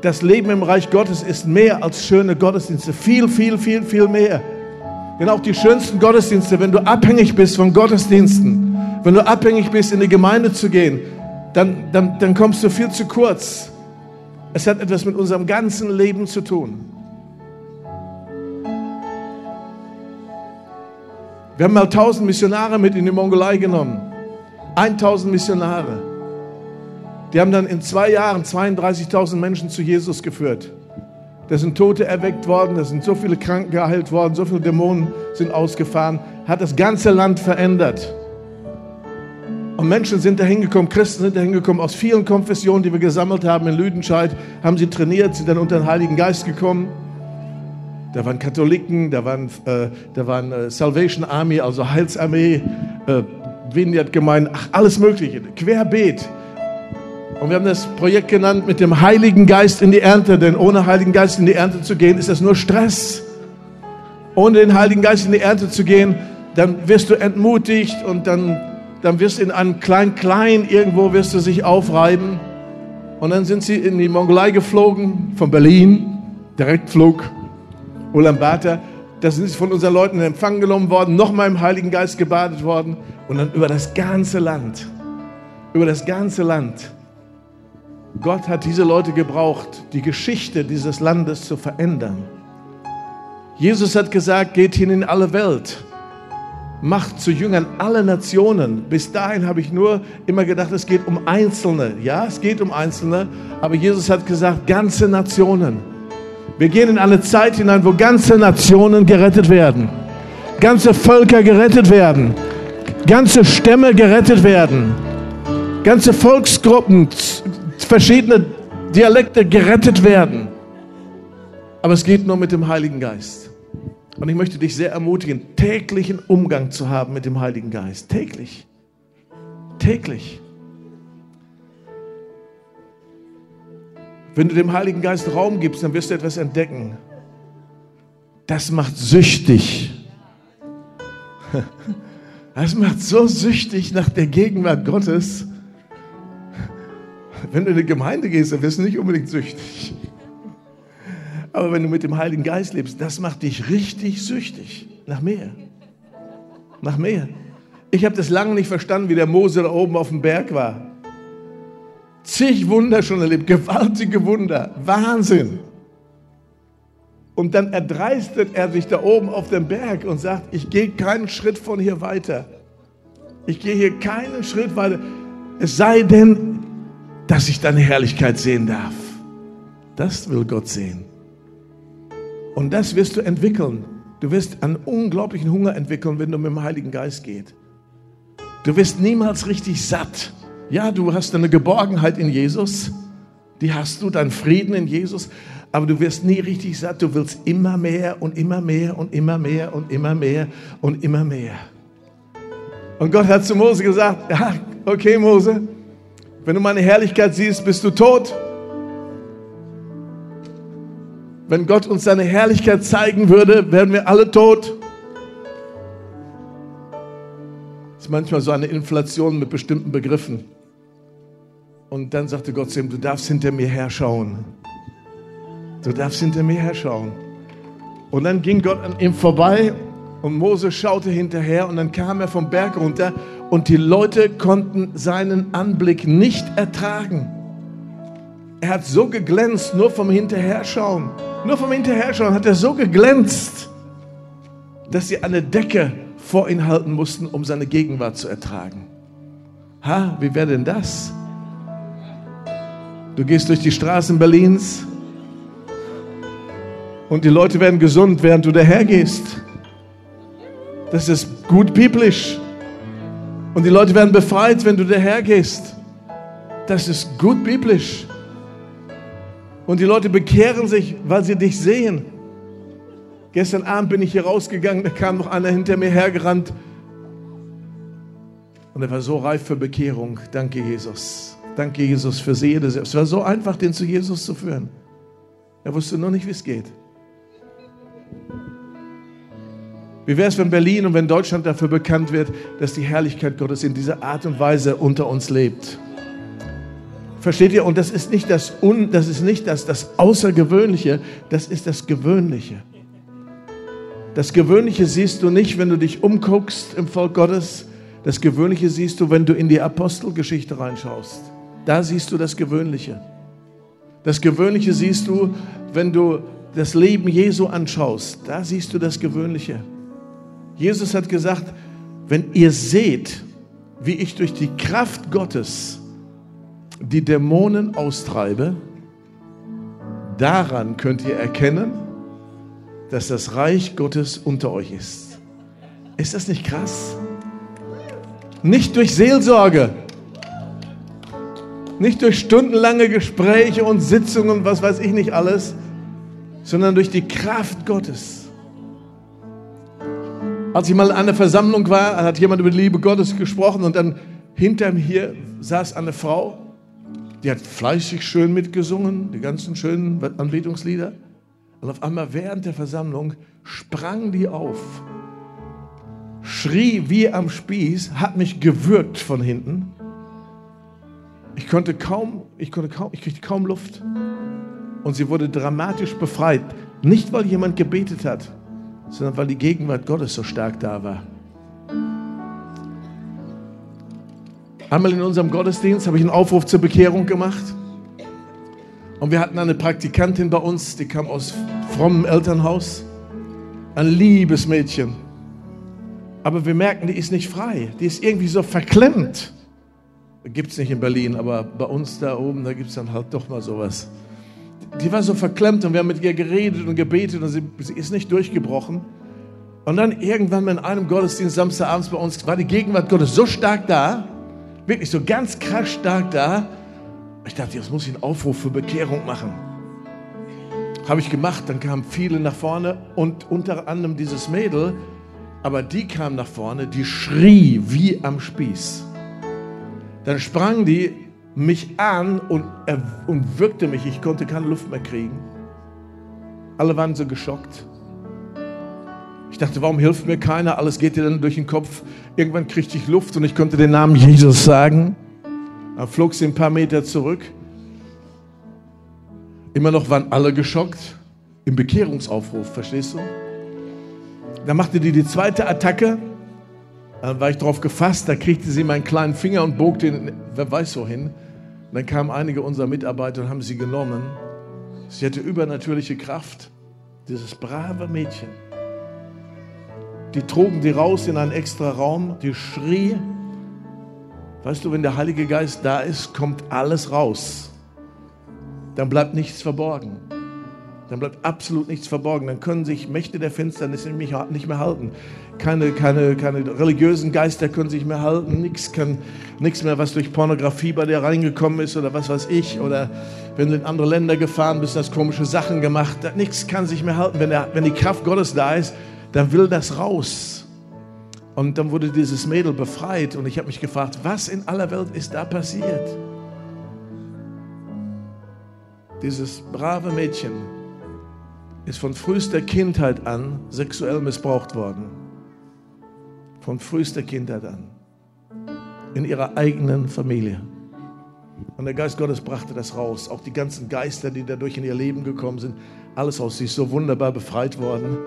Das Leben im Reich Gottes ist mehr als schöne Gottesdienste. Viel, viel, viel, viel mehr. Denn auch die schönsten Gottesdienste, wenn du abhängig bist von Gottesdiensten, wenn du abhängig bist, in die Gemeinde zu gehen, dann, dann, dann kommst du viel zu kurz. Es hat etwas mit unserem ganzen Leben zu tun. Wir haben mal 1000 Missionare mit in die Mongolei genommen. 1000 Missionare. Die haben dann in zwei Jahren 32.000 Menschen zu Jesus geführt. Da sind Tote erweckt worden, da sind so viele Kranken geheilt worden, so viele Dämonen sind ausgefahren, hat das ganze Land verändert. Und Menschen sind da hingekommen, Christen sind da hingekommen, aus vielen Konfessionen, die wir gesammelt haben in Lüdenscheid, haben sie trainiert, sind dann unter den Heiligen Geist gekommen. Da waren Katholiken, da waren, äh, da waren äh, Salvation Army, also Heilsarmee, äh, Vineyard-Gemeinden, ach, alles Mögliche, querbeet. Und wir haben das Projekt genannt mit dem Heiligen Geist in die Ernte, denn ohne Heiligen Geist in die Ernte zu gehen, ist das nur Stress. Ohne den Heiligen Geist in die Ernte zu gehen, dann wirst du entmutigt und dann, dann wirst du in einem Klein-Klein irgendwo wirst du sich aufreiben. Und dann sind sie in die Mongolei geflogen, von Berlin, Direktflug Ulaanbaatar, sind sie von unseren Leuten in Empfang genommen worden, nochmal im Heiligen Geist gebadet worden und dann über das ganze Land, über das ganze Land. Gott hat diese Leute gebraucht, die Geschichte dieses Landes zu verändern. Jesus hat gesagt, geht hin in alle Welt, macht zu Jüngern alle Nationen. Bis dahin habe ich nur immer gedacht, es geht um Einzelne. Ja, es geht um Einzelne, aber Jesus hat gesagt, ganze Nationen. Wir gehen in eine Zeit hinein, wo ganze Nationen gerettet werden, ganze Völker gerettet werden, ganze Stämme gerettet werden, ganze Volksgruppen, verschiedene Dialekte gerettet werden. Aber es geht nur mit dem Heiligen Geist. Und ich möchte dich sehr ermutigen, täglichen Umgang zu haben mit dem Heiligen Geist. Täglich. Täglich. Wenn du dem Heiligen Geist Raum gibst, dann wirst du etwas entdecken. Das macht süchtig. Das macht so süchtig nach der Gegenwart Gottes. Wenn du in die Gemeinde gehst, dann wirst du nicht unbedingt süchtig. Aber wenn du mit dem Heiligen Geist lebst, das macht dich richtig süchtig. Nach mehr. Nach mehr. Ich habe das lange nicht verstanden, wie der Mose da oben auf dem Berg war. Zig Wunder schon erlebt, gewaltige Wunder, Wahnsinn. Und dann erdreistet er sich da oben auf dem Berg und sagt, ich gehe keinen Schritt von hier weiter. Ich gehe hier keinen Schritt weiter. Es sei denn, dass ich deine Herrlichkeit sehen darf. Das will Gott sehen. Und das wirst du entwickeln. Du wirst einen unglaublichen Hunger entwickeln, wenn du mit dem Heiligen Geist gehst. Du wirst niemals richtig satt. Ja, du hast eine Geborgenheit in Jesus. Die hast du, deinen Frieden in Jesus aber du wirst nie richtig satt. Du willst immer mehr und immer mehr und immer mehr und immer mehr und immer mehr. Und Gott hat zu Mose gesagt, ja, okay Mose, wenn du meine Herrlichkeit siehst, bist du tot. Wenn Gott uns seine Herrlichkeit zeigen würde, wären wir alle tot. Das ist manchmal so eine Inflation mit bestimmten Begriffen. Und dann sagte Gott zu ihm, du darfst hinter mir herschauen. Du darfst hinter mir herschauen. Und dann ging Gott an ihm vorbei und Mose schaute hinterher und dann kam er vom Berg runter und die Leute konnten seinen Anblick nicht ertragen. Er hat so geglänzt, nur vom Hinterherschauen. Nur vom Hinterherschauen hat er so geglänzt, dass sie eine Decke vor ihn halten mussten, um seine Gegenwart zu ertragen. Ha, wie wäre denn das? Du gehst durch die Straßen Berlins und die Leute werden gesund, während du dahergehst. Das ist gut biblisch. Und die Leute werden befreit, wenn du dahergehst. Das ist gut biblisch. Und die Leute bekehren sich, weil sie dich sehen. Gestern Abend bin ich hier rausgegangen, da kam noch einer hinter mir hergerannt. Und er war so reif für Bekehrung. Danke, Jesus. Danke, Jesus, für jede selbst. Es war so einfach, den zu Jesus zu führen. Er wusste noch nicht, wie es geht. Wie wäre es, wenn Berlin und wenn Deutschland dafür bekannt wird, dass die Herrlichkeit Gottes in dieser Art und Weise unter uns lebt? Versteht ihr? Und das ist nicht das, Un, das, ist nicht das, das Außergewöhnliche, das ist das Gewöhnliche. Das Gewöhnliche siehst du nicht, wenn du dich umguckst im Volk Gottes. Das Gewöhnliche siehst du, wenn du in die Apostelgeschichte reinschaust. Da siehst du das Gewöhnliche. Das Gewöhnliche siehst du, wenn du das Leben Jesu anschaust. Da siehst du das Gewöhnliche. Jesus hat gesagt, wenn ihr seht, wie ich durch die Kraft Gottes die Dämonen austreibe, daran könnt ihr erkennen, dass das Reich Gottes unter euch ist. Ist das nicht krass? Nicht durch Seelsorge, nicht durch stundenlange Gespräche und Sitzungen, was weiß ich nicht alles, sondern durch die Kraft Gottes. Als ich mal in einer Versammlung war, hat jemand über die Liebe Gottes gesprochen und dann hinter mir saß eine Frau, die hat fleißig schön mitgesungen, die ganzen schönen Anbetungslieder. Und auf einmal während der Versammlung sprang die auf, schrie wie am Spieß, hat mich gewürgt von hinten. Ich konnte kaum, ich konnte kaum, ich kriegte kaum Luft. Und sie wurde dramatisch befreit. Nicht, weil jemand gebetet hat, sondern weil die Gegenwart Gottes so stark da war. Einmal in unserem Gottesdienst habe ich einen Aufruf zur Bekehrung gemacht. Und wir hatten eine Praktikantin bei uns, die kam aus frommem Elternhaus. Ein liebes Mädchen. Aber wir merken, die ist nicht frei. Die ist irgendwie so verklemmt. Gibt es nicht in Berlin, aber bei uns da oben, da gibt es dann halt doch mal sowas die war so verklemmt und wir haben mit ihr geredet und gebetet und sie, sie ist nicht durchgebrochen. Und dann irgendwann in einem Gottesdienst Samstagabends bei uns war die Gegenwart Gottes so stark da, wirklich so ganz krass stark da. Ich dachte, jetzt muss ich einen Aufruf für Bekehrung machen. Habe ich gemacht, dann kamen viele nach vorne und unter anderem dieses Mädel, aber die kam nach vorne, die schrie wie am Spieß. Dann sprang die mich an und, er, und wirkte mich. Ich konnte keine Luft mehr kriegen. Alle waren so geschockt. Ich dachte, warum hilft mir keiner? Alles geht dir dann durch den Kopf. Irgendwann kriegte ich Luft und ich konnte den Namen Jesus sagen. Dann flog sie ein paar Meter zurück. Immer noch waren alle geschockt. Im Bekehrungsaufruf, verstehst du? Dann machte die die zweite Attacke. Dann war ich darauf gefasst. Da kriegte sie meinen kleinen Finger und bog den, wer weiß wohin. Und dann kamen einige unserer Mitarbeiter und haben sie genommen. Sie hatte übernatürliche Kraft. Dieses brave Mädchen. Die trugen die raus in einen extra Raum, die schrie. Weißt du, wenn der Heilige Geist da ist, kommt alles raus. Dann bleibt nichts verborgen. Dann bleibt absolut nichts verborgen. Dann können sich Mächte der Finsternis nicht mehr halten. Keine, keine, keine religiösen Geister können sich mehr halten. Nichts, kann, nichts mehr, was durch Pornografie bei dir reingekommen ist oder was weiß ich. Oder wenn du in andere Länder gefahren bist, hast komische Sachen gemacht. Nichts kann sich mehr halten. Wenn, der, wenn die Kraft Gottes da ist, dann will das raus. Und dann wurde dieses Mädel befreit und ich habe mich gefragt, was in aller Welt ist da passiert? Dieses brave Mädchen ist von frühester Kindheit an sexuell missbraucht worden. Von frühester Kindheit an. In ihrer eigenen Familie. Und der Geist Gottes brachte das raus. Auch die ganzen Geister, die dadurch in ihr Leben gekommen sind, alles aus. Ist so wunderbar befreit worden.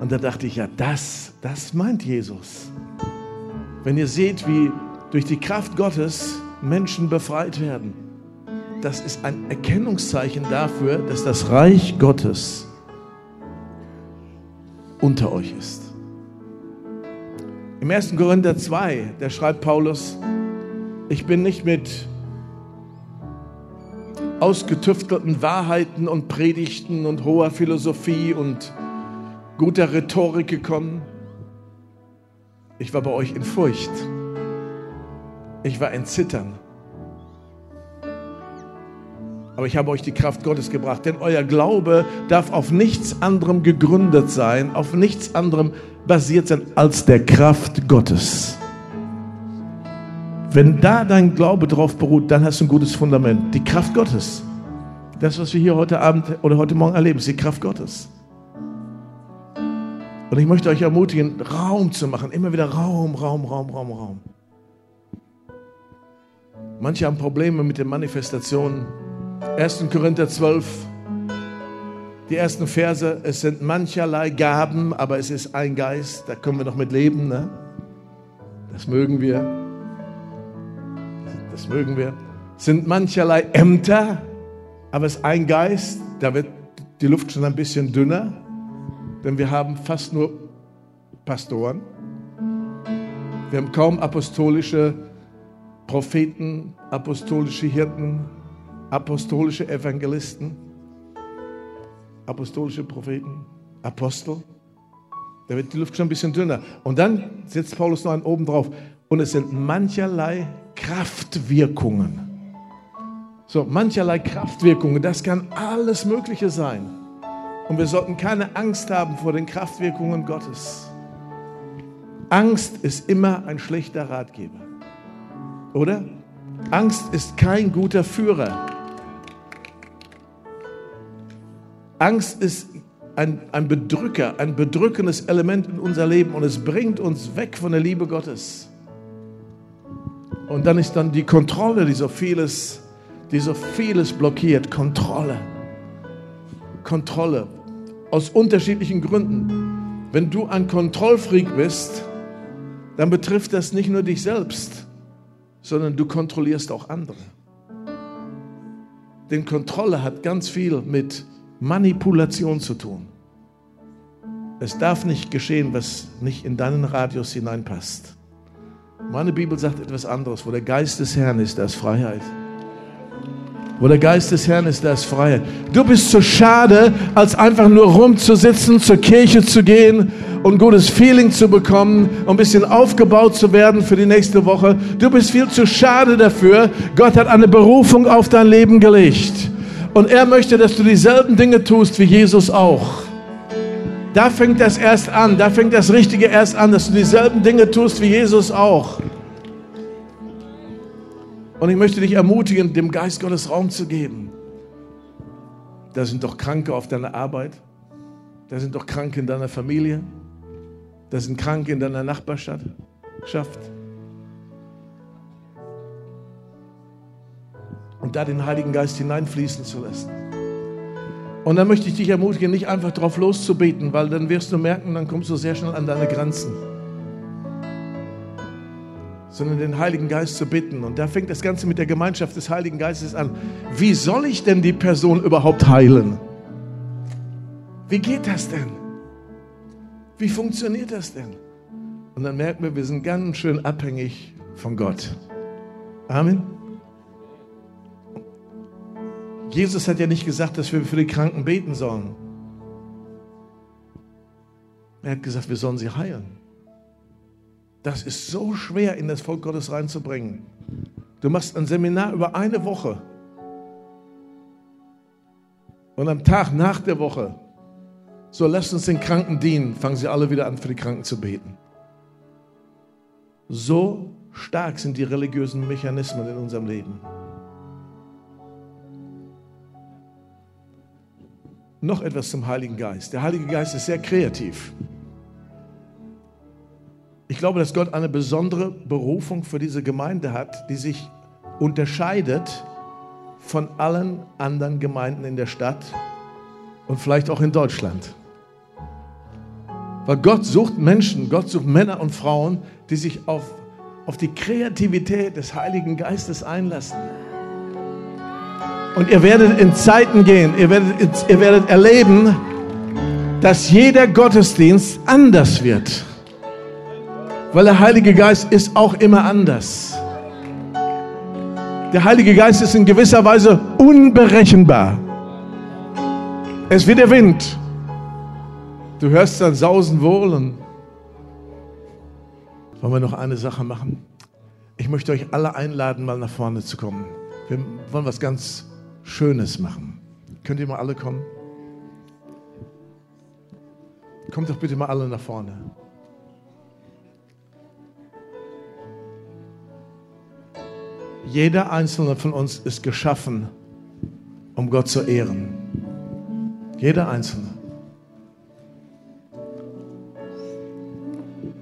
Und da dachte ich, ja, das, das meint Jesus. Wenn ihr seht, wie durch die Kraft Gottes Menschen befreit werden, das ist ein Erkennungszeichen dafür, dass das Reich Gottes unter euch ist. Im 1. Korinther 2, da schreibt Paulus, ich bin nicht mit ausgetüftelten Wahrheiten und Predigten und hoher Philosophie und guter Rhetorik gekommen. Ich war bei euch in Furcht. Ich war in Zittern. Aber ich habe euch die Kraft Gottes gebracht, denn euer Glaube darf auf nichts anderem gegründet sein, auf nichts anderem basiert sein als der Kraft Gottes. Wenn da dein Glaube drauf beruht, dann hast du ein gutes Fundament. Die Kraft Gottes. Das, was wir hier heute Abend oder heute Morgen erleben, ist die Kraft Gottes. Und ich möchte euch ermutigen, Raum zu machen. Immer wieder Raum, Raum, Raum, Raum, Raum. Manche haben Probleme mit den Manifestationen. 1. Korinther 12, die ersten Verse. Es sind mancherlei Gaben, aber es ist ein Geist. Da können wir noch mit leben. Ne? Das mögen wir. Das mögen wir. Es sind mancherlei Ämter, aber es ist ein Geist. Da wird die Luft schon ein bisschen dünner denn wir haben fast nur Pastoren. Wir haben kaum apostolische Propheten, apostolische Hirten, apostolische Evangelisten, apostolische Propheten, Apostel. Da wird die Luft schon ein bisschen dünner. Und dann setzt Paulus noch einen oben drauf. Und es sind mancherlei Kraftwirkungen. So, mancherlei Kraftwirkungen, das kann alles Mögliche sein. Und wir sollten keine Angst haben vor den Kraftwirkungen Gottes. Angst ist immer ein schlechter Ratgeber. Oder? Angst ist kein guter Führer. Angst ist ein, ein Bedrücker, ein bedrückendes Element in unser Leben und es bringt uns weg von der Liebe Gottes. Und dann ist dann die Kontrolle, die so vieles, die so vieles blockiert. Kontrolle. Kontrolle aus unterschiedlichen Gründen. Wenn du ein Kontrollfreak bist, dann betrifft das nicht nur dich selbst, sondern du kontrollierst auch andere. Denn Kontrolle hat ganz viel mit Manipulation zu tun. Es darf nicht geschehen, was nicht in deinen Radius hineinpasst. Meine Bibel sagt etwas anderes. Wo der Geist des Herrn ist, da ist Freiheit. Wo der Geist des Herrn ist, da ist Freiheit. Du bist zu schade, als einfach nur rumzusitzen, zur Kirche zu gehen und ein gutes Feeling zu bekommen, ein bisschen aufgebaut zu werden für die nächste Woche. Du bist viel zu schade dafür. Gott hat eine Berufung auf dein Leben gelegt. Und er möchte, dass du dieselben Dinge tust wie Jesus auch. Da fängt das erst an, da fängt das Richtige erst an, dass du dieselben Dinge tust wie Jesus auch. Und ich möchte dich ermutigen, dem Geist Gottes Raum zu geben. Da sind doch Kranke auf deiner Arbeit. Da sind doch Kranke in deiner Familie. Da sind Kranke in deiner Nachbarschaft. Und da den Heiligen Geist hineinfließen zu lassen. Und dann möchte ich dich ermutigen, nicht einfach drauf loszubeten, weil dann wirst du merken, dann kommst du sehr schnell an deine Grenzen. Sondern den Heiligen Geist zu bitten. Und da fängt das Ganze mit der Gemeinschaft des Heiligen Geistes an. Wie soll ich denn die Person überhaupt heilen? Wie geht das denn? Wie funktioniert das denn? Und dann merken wir, wir sind ganz schön abhängig von Gott. Amen. Jesus hat ja nicht gesagt, dass wir für die Kranken beten sollen. Er hat gesagt, wir sollen sie heilen. Das ist so schwer in das Volk Gottes reinzubringen. Du machst ein Seminar über eine Woche. Und am Tag nach der Woche, so lasst uns den Kranken dienen, fangen sie alle wieder an, für die Kranken zu beten. So stark sind die religiösen Mechanismen in unserem Leben. Noch etwas zum Heiligen Geist. Der Heilige Geist ist sehr kreativ. Ich glaube, dass Gott eine besondere Berufung für diese Gemeinde hat, die sich unterscheidet von allen anderen Gemeinden in der Stadt und vielleicht auch in Deutschland. Weil Gott sucht Menschen, Gott sucht Männer und Frauen, die sich auf, auf die Kreativität des Heiligen Geistes einlassen. Und ihr werdet in Zeiten gehen, ihr werdet, ihr werdet erleben, dass jeder Gottesdienst anders wird. Weil der Heilige Geist ist auch immer anders. Der Heilige Geist ist in gewisser Weise unberechenbar. Es wird der Wind. Du hörst dann sausen wohl und wollen wir noch eine Sache machen? Ich möchte euch alle einladen, mal nach vorne zu kommen. Wir wollen was ganz Schönes machen. Könnt ihr mal alle kommen? Kommt doch bitte mal alle nach vorne. Jeder einzelne von uns ist geschaffen, um Gott zu ehren. Jeder einzelne.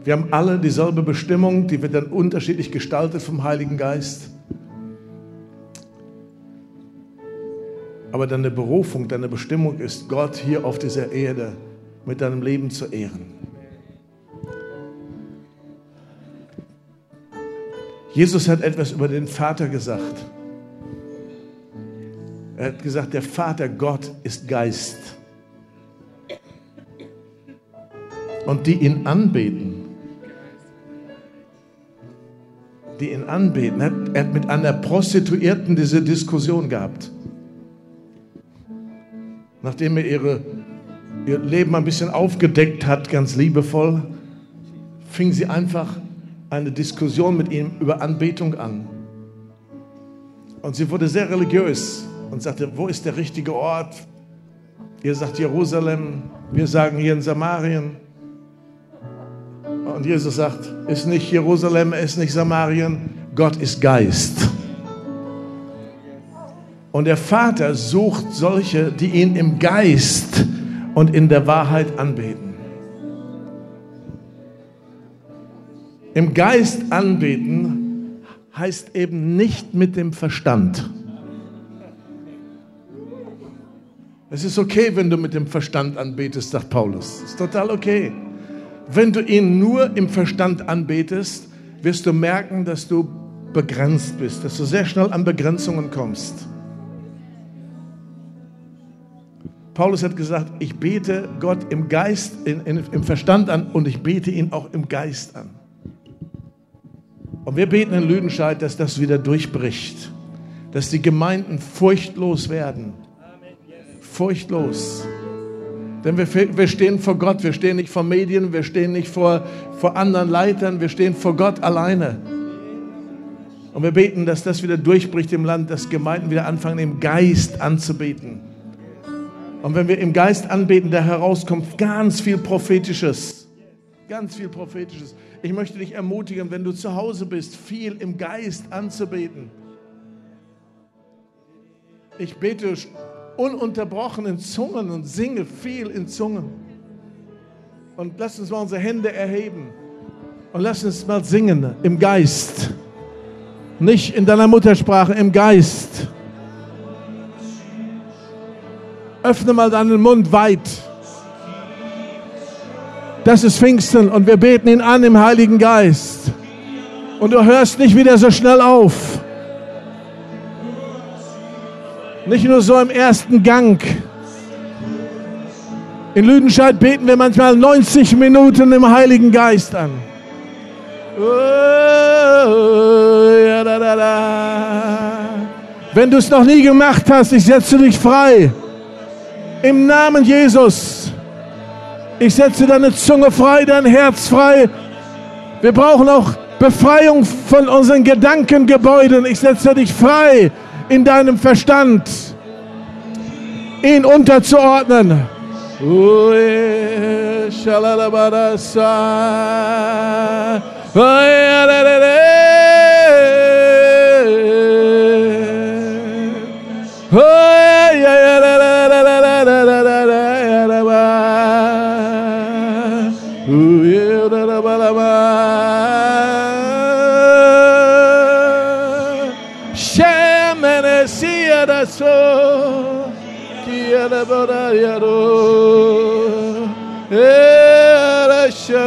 Wir haben alle dieselbe Bestimmung, die wird dann unterschiedlich gestaltet vom Heiligen Geist. Aber deine Berufung, deine Bestimmung ist, Gott hier auf dieser Erde mit deinem Leben zu ehren. Jesus hat etwas über den Vater gesagt. Er hat gesagt, der Vater Gott ist Geist. Und die ihn anbeten, die ihn anbeten, er hat mit einer Prostituierten diese Diskussion gehabt nachdem er ihre, ihr Leben ein bisschen aufgedeckt hat, ganz liebevoll, fing sie einfach eine Diskussion mit ihm über Anbetung an. Und sie wurde sehr religiös und sagte, wo ist der richtige Ort? Ihr sagt Jerusalem, wir sagen hier in Samarien. Und Jesus sagt, ist nicht Jerusalem, ist nicht Samarien, Gott ist Geist. Und der Vater sucht solche, die ihn im Geist und in der Wahrheit anbeten. Im Geist anbeten heißt eben nicht mit dem Verstand. Es ist okay, wenn du mit dem Verstand anbetest, sagt Paulus. Es ist total okay. Wenn du ihn nur im Verstand anbetest, wirst du merken, dass du begrenzt bist, dass du sehr schnell an Begrenzungen kommst. Paulus hat gesagt, ich bete Gott im Geist, in, in, im Verstand an und ich bete ihn auch im Geist an. Und wir beten in Lüdenscheid, dass das wieder durchbricht, dass die Gemeinden furchtlos werden. Furchtlos. Denn wir, wir stehen vor Gott, wir stehen nicht vor Medien, wir stehen nicht vor, vor anderen Leitern, wir stehen vor Gott alleine. Und wir beten, dass das wieder durchbricht im Land, dass Gemeinden wieder anfangen, im Geist anzubeten. Und wenn wir im Geist anbeten, da herauskommt ganz viel Prophetisches. Ganz viel Prophetisches. Ich möchte dich ermutigen, wenn du zu Hause bist, viel im Geist anzubeten. Ich bete ununterbrochen in Zungen und singe viel in Zungen. Und lass uns mal unsere Hände erheben und lass uns mal singen im Geist. Nicht in deiner Muttersprache, im Geist. Öffne mal deinen Mund weit. Das ist Pfingsten und wir beten ihn an im Heiligen Geist. Und du hörst nicht wieder so schnell auf. Nicht nur so im ersten Gang. In Lüdenscheid beten wir manchmal 90 Minuten im Heiligen Geist an. Wenn du es noch nie gemacht hast, ich setze dich frei. Im Namen Jesus. Ich setze deine Zunge frei, dein Herz frei. Wir brauchen auch Befreiung von unseren Gedankengebäuden. Ich setze dich frei in deinem Verstand, ihn unterzuordnen. so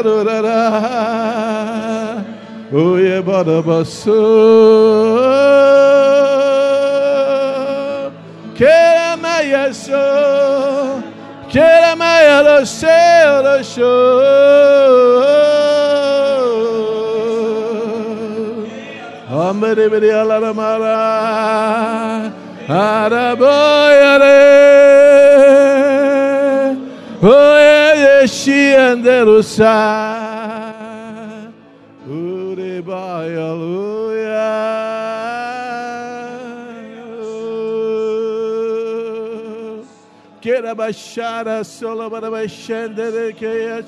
Oye, da da. Oh yeah, bada baso. Kerama yeso. Kerama yalo shelo sho. Amere bere alara mara. Araboyare. Oh. Shandarusha. Urebai aluia. Queira baixar a sola para baixar a que é a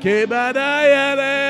Que badai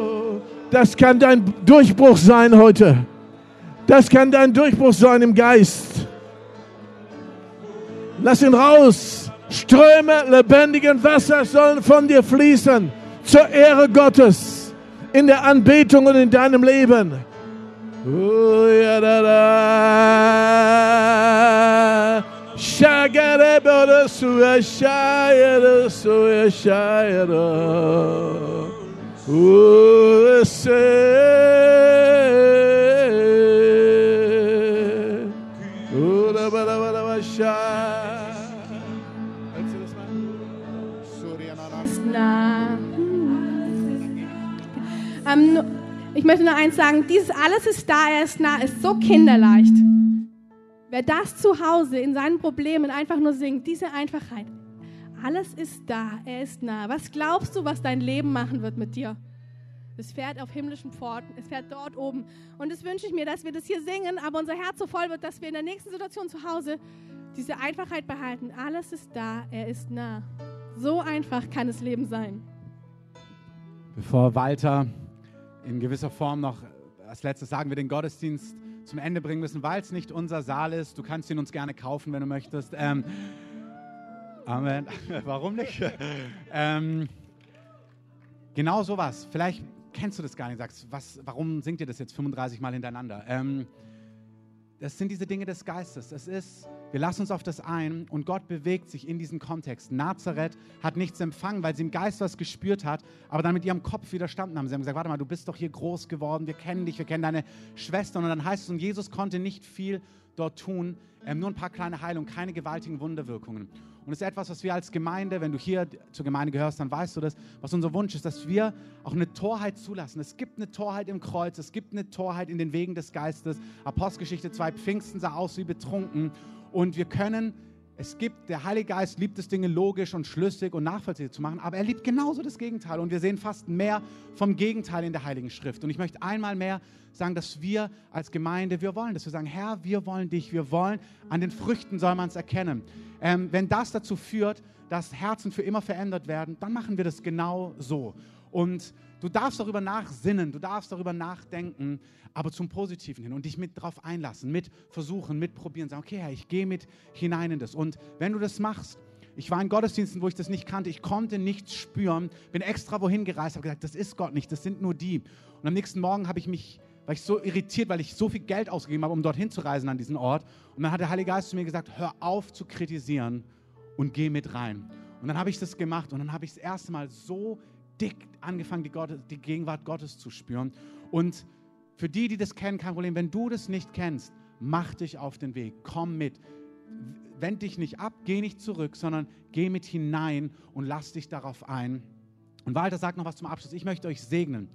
Das kann dein Durchbruch sein heute. Das kann dein Durchbruch sein im Geist. Lass ihn raus. Ströme lebendigen Wassers sollen von dir fließen. Zur Ehre Gottes. In der Anbetung und in deinem Leben. Oh, ja, da, da. Shagare ich möchte nur eins sagen, dieses alles ist da, er ist nah, ist so kinderleicht. Wer das zu Hause in seinen Problemen einfach nur singt, diese Einfachheit, alles ist da, er ist nah. Was glaubst du, was dein Leben machen wird mit dir? Es fährt auf himmlischen Pforten, es fährt dort oben. Und das wünsche ich mir, dass wir das hier singen, aber unser Herz so voll wird, dass wir in der nächsten Situation zu Hause diese Einfachheit behalten. Alles ist da, er ist nah. So einfach kann das Leben sein. Bevor Walter in gewisser Form noch als letztes sagen wir den Gottesdienst zum Ende bringen müssen, weil es nicht unser Saal ist. Du kannst ihn uns gerne kaufen, wenn du möchtest. Ähm, Amen. Warum nicht? ähm, genau sowas. Vielleicht kennst du das gar nicht. Sagst, was, warum singt ihr das jetzt 35 Mal hintereinander? Ähm, das sind diese Dinge des Geistes. Es ist wir lassen uns auf das ein und Gott bewegt sich in diesem Kontext. Nazareth hat nichts empfangen, weil sie im Geist was gespürt hat, aber dann mit ihrem Kopf widerstanden haben. Sie haben gesagt, warte mal, du bist doch hier groß geworden, wir kennen dich, wir kennen deine Schwestern. Und dann heißt es, und Jesus konnte nicht viel dort tun, ähm, nur ein paar kleine Heilungen, keine gewaltigen Wunderwirkungen. Und es ist etwas, was wir als Gemeinde, wenn du hier zur Gemeinde gehörst, dann weißt du das, was unser Wunsch ist, dass wir auch eine Torheit zulassen. Es gibt eine Torheit im Kreuz, es gibt eine Torheit in den Wegen des Geistes. Apostelgeschichte 2, Pfingsten sah aus wie betrunken. Und wir können, es gibt, der Heilige Geist liebt es, Dinge logisch und schlüssig und nachvollziehbar zu machen, aber er liebt genauso das Gegenteil. Und wir sehen fast mehr vom Gegenteil in der Heiligen Schrift. Und ich möchte einmal mehr sagen, dass wir als Gemeinde, wir wollen, dass wir sagen, Herr, wir wollen dich, wir wollen, an den Früchten soll man es erkennen. Ähm, wenn das dazu führt, dass Herzen für immer verändert werden, dann machen wir das genau so. Und du darfst darüber nachsinnen, du darfst darüber nachdenken, aber zum Positiven hin und dich mit drauf einlassen, mit versuchen, mit probieren, sagen, okay, Herr, ich gehe mit hinein in das. Und wenn du das machst, ich war in Gottesdiensten, wo ich das nicht kannte, ich konnte nichts spüren, bin extra wohin gereist, habe gesagt, das ist Gott nicht, das sind nur die. Und am nächsten Morgen habe ich mich, war ich so irritiert, weil ich so viel Geld ausgegeben habe, um dorthin zu reisen an diesen Ort. Und dann hat der Heilige Geist zu mir gesagt, hör auf zu kritisieren und geh mit rein. Und dann habe ich das gemacht und dann habe ich das erste Mal so dick angefangen, die, Gott, die Gegenwart Gottes zu spüren. Und für die, die das kennen, kein Problem. Wenn du das nicht kennst, mach dich auf den Weg, komm mit. Wend dich nicht ab, geh nicht zurück, sondern geh mit hinein und lass dich darauf ein. Und Walter sagt noch was zum Abschluss. Ich möchte euch segnen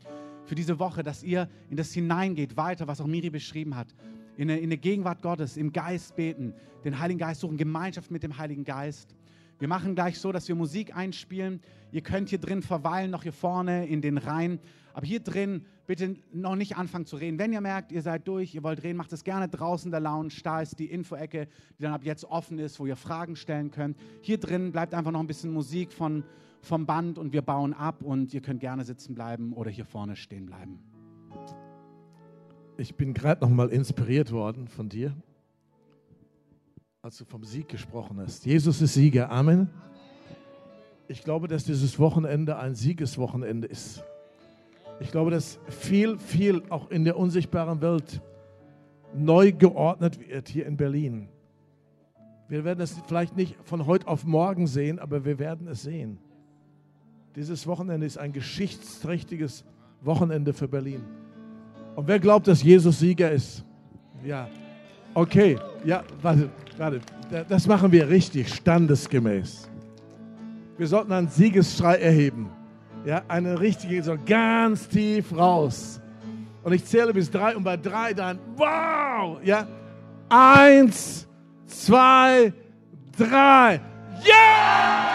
für diese Woche, dass ihr in das hineingeht, weiter, was auch Miri beschrieben hat. In eine Gegenwart Gottes, im Geist beten, den Heiligen Geist suchen, Gemeinschaft mit dem Heiligen Geist. Wir machen gleich so, dass wir Musik einspielen. Ihr könnt hier drin verweilen, noch hier vorne in den Reihen. Aber hier drin bitte noch nicht anfangen zu reden. Wenn ihr merkt, ihr seid durch, ihr wollt reden, macht es gerne draußen in der Lounge. Da ist die Info-Ecke, die dann ab jetzt offen ist, wo ihr Fragen stellen könnt. Hier drin bleibt einfach noch ein bisschen Musik von, vom Band und wir bauen ab und ihr könnt gerne sitzen bleiben oder hier vorne stehen bleiben. Ich bin gerade noch mal inspiriert worden von dir als du vom Sieg gesprochen hast. Jesus ist Sieger. Amen. Ich glaube, dass dieses Wochenende ein Siegeswochenende ist. Ich glaube, dass viel, viel auch in der unsichtbaren Welt neu geordnet wird hier in Berlin. Wir werden es vielleicht nicht von heute auf morgen sehen, aber wir werden es sehen. Dieses Wochenende ist ein geschichtsträchtiges Wochenende für Berlin. Und wer glaubt, dass Jesus Sieger ist? Ja. Okay, ja, warte. Warte, das machen wir richtig standesgemäß. Wir sollten einen Siegesschrei erheben. Ja, eine richtige, so ganz tief raus. Und ich zähle bis drei und bei drei dann, wow, ja, eins, zwei, drei! Yeah!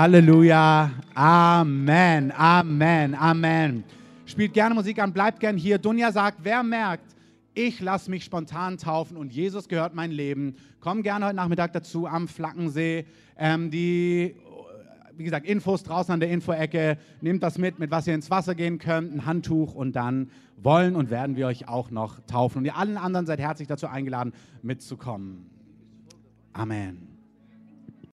Halleluja. Amen. Amen. Amen. Spielt gerne Musik an, bleibt gern hier. Dunja sagt, wer merkt, ich lasse mich spontan taufen und Jesus gehört mein Leben. Komm gerne heute Nachmittag dazu am Flackensee. Ähm, die, wie gesagt, Infos draußen an der Infoecke. Nehmt das mit, mit was ihr ins Wasser gehen könnt, ein Handtuch und dann wollen und werden wir euch auch noch taufen. Und ihr allen anderen seid herzlich dazu eingeladen, mitzukommen. Amen.